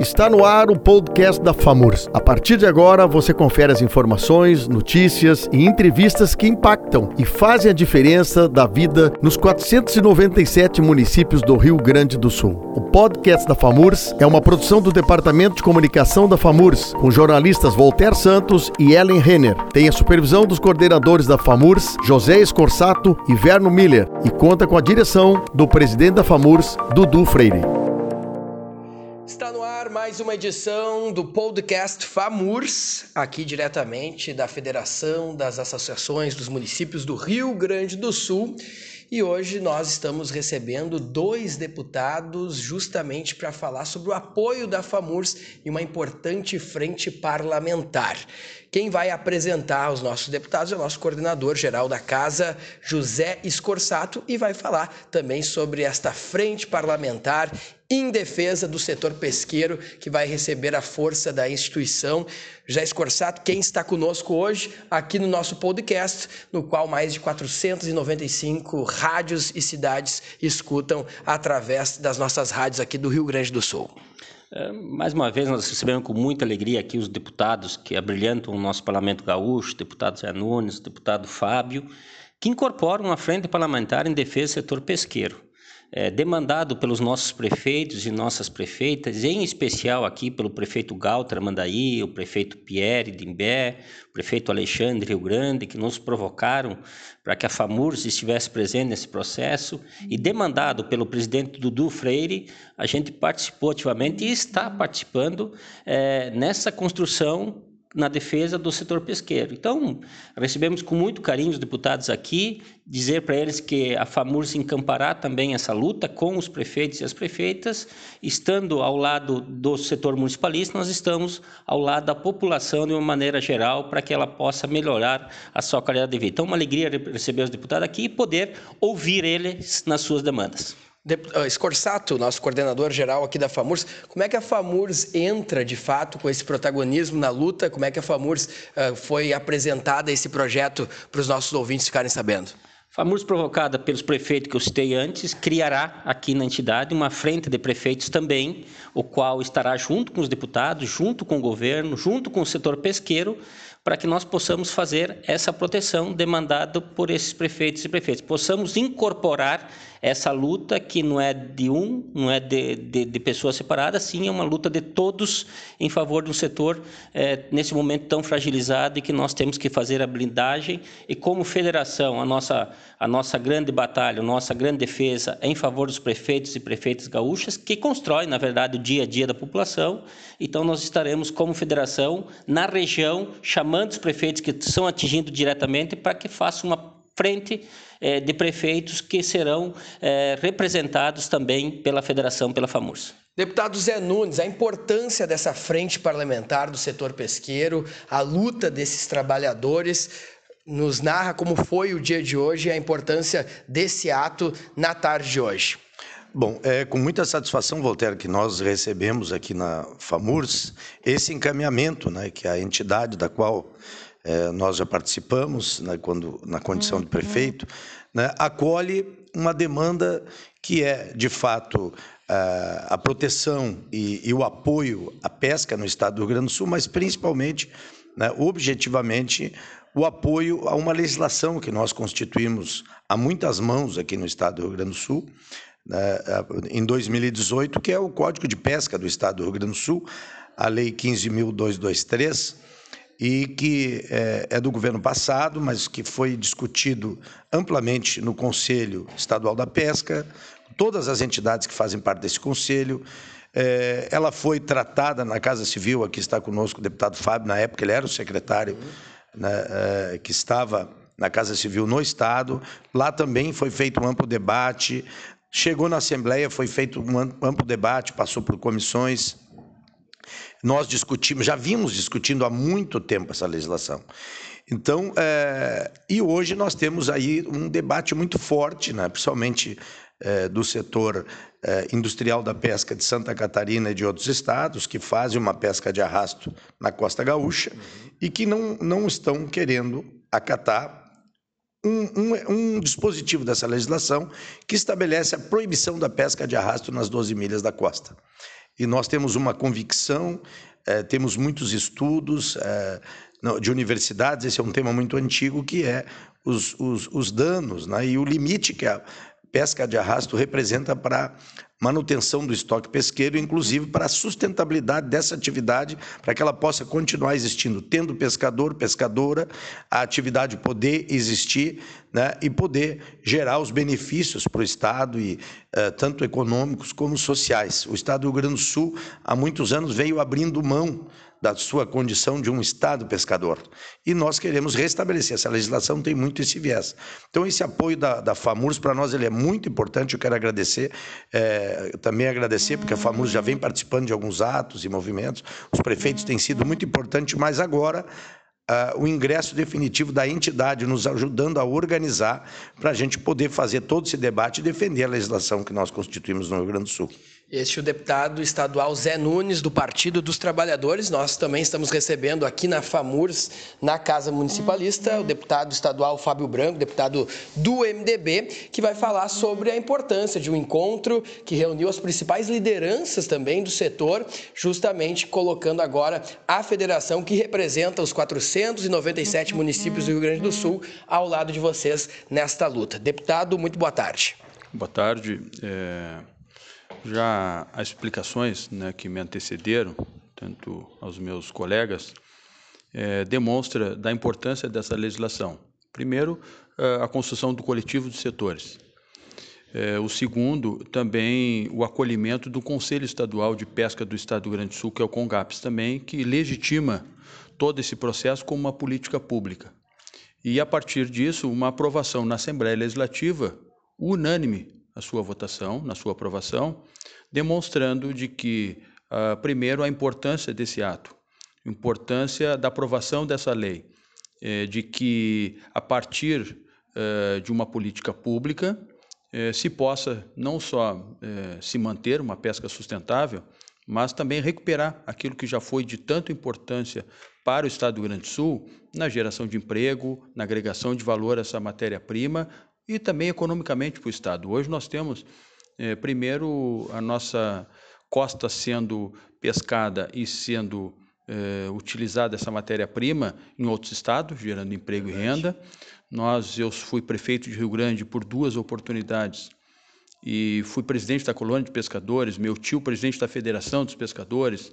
Está no ar o podcast da FAMURS. A partir de agora, você confere as informações, notícias e entrevistas que impactam e fazem a diferença da vida nos 497 municípios do Rio Grande do Sul. O podcast da FAMURS é uma produção do Departamento de Comunicação da FAMURS, com jornalistas Voltaire Santos e Ellen Renner. Tem a supervisão dos coordenadores da FAMURS, José Escorsato e Verno Miller, e conta com a direção do presidente da FAMURS, Dudu Freire. Está no mais uma edição do podcast FAMURS, aqui diretamente da Federação das Associações dos Municípios do Rio Grande do Sul. E hoje nós estamos recebendo dois deputados justamente para falar sobre o apoio da FAMURS em uma importante frente parlamentar. Quem vai apresentar os nossos deputados é o nosso coordenador geral da casa, José Escorsato, e vai falar também sobre esta frente parlamentar em defesa do setor pesqueiro, que vai receber a força da instituição. José Escorsato, quem está conosco hoje aqui no nosso podcast, no qual mais de 495 rádios e cidades escutam através das nossas rádios aqui do Rio Grande do Sul. É, mais uma vez, nós recebemos com muita alegria aqui os deputados que abrilhantam o nosso parlamento gaúcho, deputado Zé Nunes, deputado Fábio, que incorporam uma frente parlamentar em defesa do setor pesqueiro é, demandado pelos nossos prefeitos e nossas prefeitas, em especial aqui pelo prefeito Galtra Mandaí, o prefeito Pierre Dimbé, o prefeito Alexandre Rio Grande, que nos provocaram para que a FAMURS estivesse presente nesse processo, e demandado pelo presidente Dudu Freire, a gente participou ativamente e está participando é, nessa construção na defesa do setor pesqueiro. Então, recebemos com muito carinho os deputados aqui, dizer para eles que a FAMURS encampará também essa luta com os prefeitos e as prefeitas, estando ao lado do setor municipalista, nós estamos ao lado da população de uma maneira geral para que ela possa melhorar a sua qualidade de vida. Então, uma alegria receber os deputados aqui e poder ouvir eles nas suas demandas. Escorsato, nosso coordenador geral aqui da FAMURS, como é que a FAMURS entra de fato com esse protagonismo na luta? Como é que a FAMURS uh, foi apresentada esse projeto para os nossos ouvintes ficarem sabendo? FAMURS, provocada pelos prefeitos que eu citei antes, criará aqui na entidade uma frente de prefeitos também, o qual estará junto com os deputados, junto com o governo, junto com o setor pesqueiro, para que nós possamos fazer essa proteção demandada por esses prefeitos e prefeitos. Possamos incorporar essa luta que não é de um, não é de, de, de pessoas separadas, sim é uma luta de todos em favor de um setor é, nesse momento tão fragilizado e que nós temos que fazer a blindagem e como federação a nossa a nossa grande batalha, a nossa grande defesa é em favor dos prefeitos e prefeitas gaúchas que constroem na verdade o dia a dia da população. Então nós estaremos como federação na região chamando os prefeitos que são atingidos diretamente para que façam uma frente é, de prefeitos que serão é, representados também pela federação, pela FAMURS. Deputado Zé Nunes, a importância dessa frente parlamentar do setor pesqueiro, a luta desses trabalhadores, nos narra como foi o dia de hoje e a importância desse ato na tarde de hoje. Bom, é com muita satisfação, Voltaire, que nós recebemos aqui na FAMURS esse encaminhamento, né, que é a entidade da qual é, nós já participamos né, quando, na condição de uhum. prefeito, né, acolhe uma demanda que é, de fato, a, a proteção e, e, o apoio à pesca no estado do Rio Grande do Sul, mas principalmente, né, objetivamente, o apoio a uma legislação que nós constituímos há muitas mãos aqui no estado do Rio Grande do Sul, em 2018, que é o Código de Pesca do estado do Rio Grande do Sul, a Lei 15.223, e que é, é, do governo passado, mas que foi discutido amplamente no Conselho Estadual da Pesca, todas as entidades que fazem parte desse conselho. É, ela foi tratada na Casa Civil, aqui está conosco o deputado Fábio, na época ele era o secretário né, é, que estava na Casa Civil no Estado. Lá também foi feito um amplo debate. Chegou na Assembleia, foi feito um amplo debate, passou por comissões nós discutimos, já vimos discutindo há muito tempo essa legislação. Então, é, e hoje nós temos aí um debate muito forte, né, principalmente é, do setor é, industrial da pesca de Santa Catarina e de outros estados, que fazem uma pesca de arrasto na costa gaúcha uhum. e que não, não estão querendo acatar um, um, um, dispositivo dessa legislação que estabelece a proibição da pesca de arrasto nas 12 milhas da costa. E nós temos uma convicção, é, temos muitos estudos é, de universidades, esse é um tema muito antigo, que é os, os, os danos né, e o limite que a pesca de arrasto representa para manutenção do estoque pesqueiro, inclusive para a sustentabilidade dessa atividade, para que ela possa continuar existindo, tendo pescador, pescadora, a atividade poder existir né, e poder gerar os benefícios para o Estado, e, uh, tanto econômicos como sociais. O Estado do Rio Grande do Sul, há muitos anos, veio abrindo mão da sua condição de um Estado pescador. E nós queremos restabelecer. Essa legislação tem muito esse viés. Então, esse apoio da, da FAMURS, para nós, ele é muito importante. Eu quero agradecer, é, também agradecer, porque a FAMURS já vem participando de alguns atos e movimentos. Os prefeitos têm sido muito importantes, mas agora Uh, o ingresso definitivo da entidade, nos ajudando a organizar para a gente poder fazer todo esse debate e defender a legislação que nós constituímos no Rio Grande do Sul. Este é o deputado estadual Zé Nunes, do Partido dos Trabalhadores. Nós também estamos recebendo aqui na FAMURS, na Casa Municipalista, o deputado estadual Fábio Branco, deputado do MDB, que vai falar sobre a importância de um encontro que reuniu as principais lideranças também do setor, justamente colocando agora a federação que representa os 497 municípios do Rio Grande do Sul ao lado de vocês nesta luta. Deputado, muito boa tarde. Boa tarde. É... Já as explicações né, que me antecederam, tanto aos meus colegas, é, demonstra da importância dessa legislação. Primeiro, a construção do coletivo dos setores. É, o segundo, também o acolhimento do Conselho Estadual de Pesca do Estado do Rio Grande do Sul, que é o CONGAPS também, que legitima todo esse processo como uma política pública. E, a partir disso, uma aprovação na Assembleia Legislativa unânime a sua votação, na sua aprovação, demonstrando de que, uh, primeiro, a importância desse ato, importância da aprovação dessa lei, eh, de que, a partir uh, de uma política pública, eh, se possa não só eh, se manter uma pesca sustentável, mas também recuperar aquilo que já foi de tanta importância para o Estado do Rio Grande do Sul na geração de emprego, na agregação de valor a essa matéria-prima, e também economicamente para o Estado. Hoje nós temos, é, primeiro, a nossa costa sendo pescada e sendo é, utilizada essa matéria-prima em outros estados, gerando emprego e renda. Nós, eu fui prefeito de Rio Grande por duas oportunidades e fui presidente da colônia de pescadores, meu tio presidente da Federação dos Pescadores.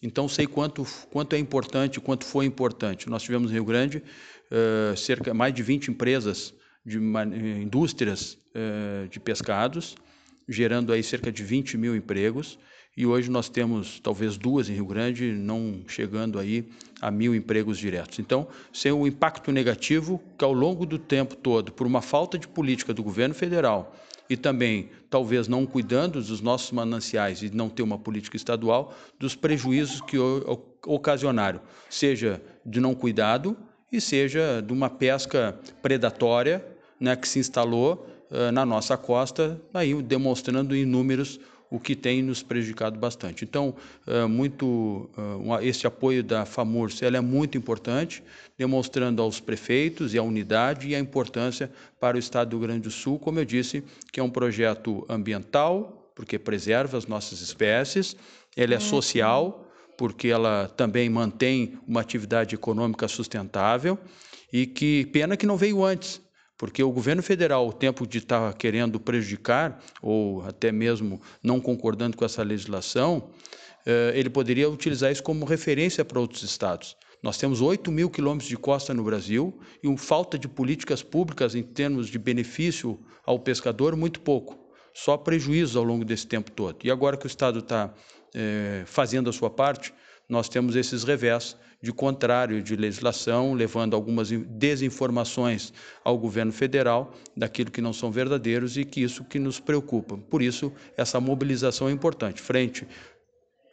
Então sei quanto quanto é importante, quanto foi importante. Nós tivemos em Rio Grande uh, cerca mais de 20 empresas de eh, indústrias eh, de pescados, gerando aí cerca de 20 mil empregos. E hoje nós temos talvez duas em Rio Grande, não chegando aí a mil empregos diretos. Então, sem o impacto negativo que ao longo do tempo todo, por uma falta de política do governo federal e também talvez não cuidando dos nossos mananciais e não ter uma política estadual, dos prejuízos que ocasionaram, seja de não cuidado e seja de uma pesca predatória né, que se instalou uh, na nossa costa, aí demonstrando em números o que tem nos prejudicado bastante. Então, uh, muito uh, esse apoio da FAMURS ela é muito importante, demonstrando aos prefeitos e à unidade e a importância para o Estado do Rio Grande do Sul, como eu disse, que é um projeto ambiental, porque preserva as nossas espécies, ele é social, porque ela também mantém uma atividade econômica sustentável e que pena que não veio antes, porque o governo federal, o tempo de estar querendo prejudicar, ou até mesmo não concordando com essa legislação, eh, ele poderia utilizar isso como referência para outros estados. Nós temos 8 mil quilômetros de costa no Brasil e uma falta de políticas públicas em termos de benefício ao pescador, muito pouco. Só prejuízos ao longo desse tempo todo. E agora que o Estado está eh, fazendo a sua parte, nós temos esses revés de contrário de legislação, levando algumas desinformações ao governo federal daquilo que não são verdadeiros e que isso que nos preocupa. Por isso, essa mobilização é importante frente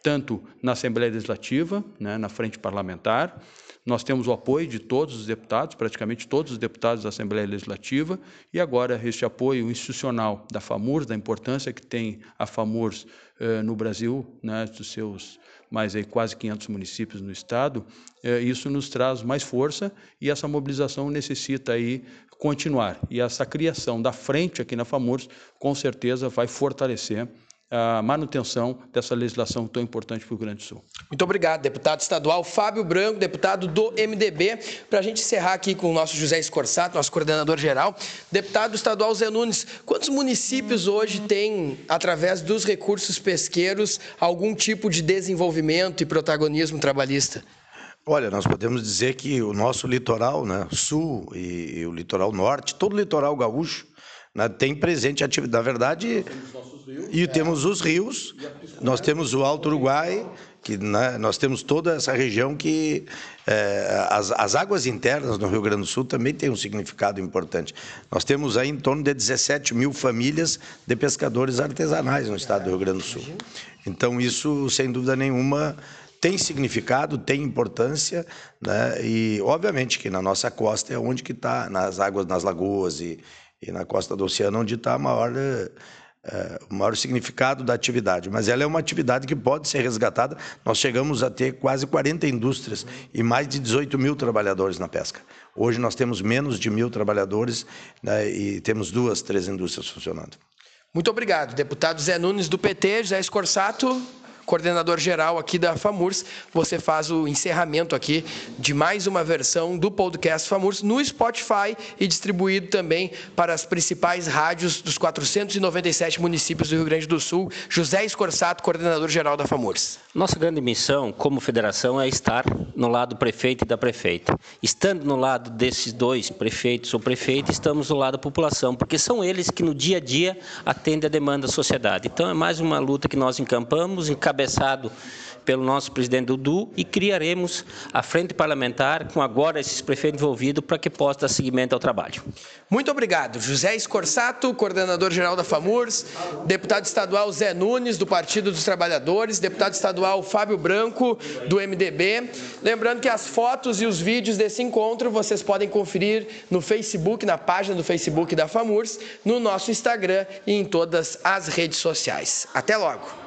tanto na Assembleia Legislativa, né, na frente parlamentar, nós temos o apoio de todos os deputados, praticamente todos os deputados da Assembleia Legislativa, e agora este apoio institucional da FAMURS, da importância que tem a FAMURS eh, no Brasil, né, dos seus mais aí quase 500 municípios no estado, eh, isso nos traz mais força e essa mobilização necessita aí continuar. E essa criação da frente aqui na FAMURS, com certeza vai fortalecer a manutenção dessa legislação tão importante para o Rio Grande do Sul. Muito obrigado, deputado estadual Fábio Branco, deputado do MDB. Para a gente encerrar aqui com o nosso José Escorsato, nosso coordenador geral, deputado estadual Zé Nunes, quantos municípios hoje têm, através dos recursos pesqueiros, algum tipo de desenvolvimento e protagonismo trabalhista? Olha, nós podemos dizer que o nosso litoral, né, sul e, e o litoral norte, todo o litoral gaúcho, né, tem presente atividade. Na verdade, e temos os rios, nós temos o Alto Uruguai, que né, nós temos toda essa região que é, as, as, águas internas no Rio Grande do Sul também têm um significado importante. Nós temos aí em torno de 17 mil famílias de pescadores artesanais no estado do Rio Grande do Sul. Então, isso, sem dúvida nenhuma, tem significado, tem importância, né? e obviamente que na nossa costa é onde que está, nas águas, nas lagoas e, e na costa do oceano, onde está maior é, o maior significado da atividade, mas ela é uma atividade que pode ser resgatada. Nós chegamos a ter quase 40 indústrias e mais de 18 mil trabalhadores na pesca. Hoje nós temos menos de mil trabalhadores né, e temos duas, três indústrias funcionando. Muito obrigado, deputado Zé Nunes do PT, José Escorsato coordenador geral aqui da FAMURS, você faz o encerramento aqui de mais uma versão do podcast FAMURS no Spotify e distribuído também para as principais rádios dos 497 municípios do Rio Grande do Sul. José Escorsato, coordenador geral da FAMURS. Nossa grande missão como federação é estar no lado do prefeito e da prefeita. Estando no lado desses dois, prefeitos ou prefeita, estamos do lado da população, porque são eles que no dia a dia atendem a demanda da sociedade. Então é mais uma luta que nós encampamos, encampamos encabeçado pelo nosso presidente Dudu e criaremos a frente parlamentar com agora esses prefeitos envolvidos para que possa dar seguimento ao trabalho. Muito obrigado. José Escorsato, coordenador-geral da FAMURS, deputado estadual Zé Nunes, do Partido dos Trabalhadores, deputado estadual Fábio Branco, do MDB. Lembrando que as fotos e os vídeos desse encontro vocês podem conferir no Facebook, na página do Facebook da FAMURS, no nosso Instagram e em todas as redes sociais. Até logo!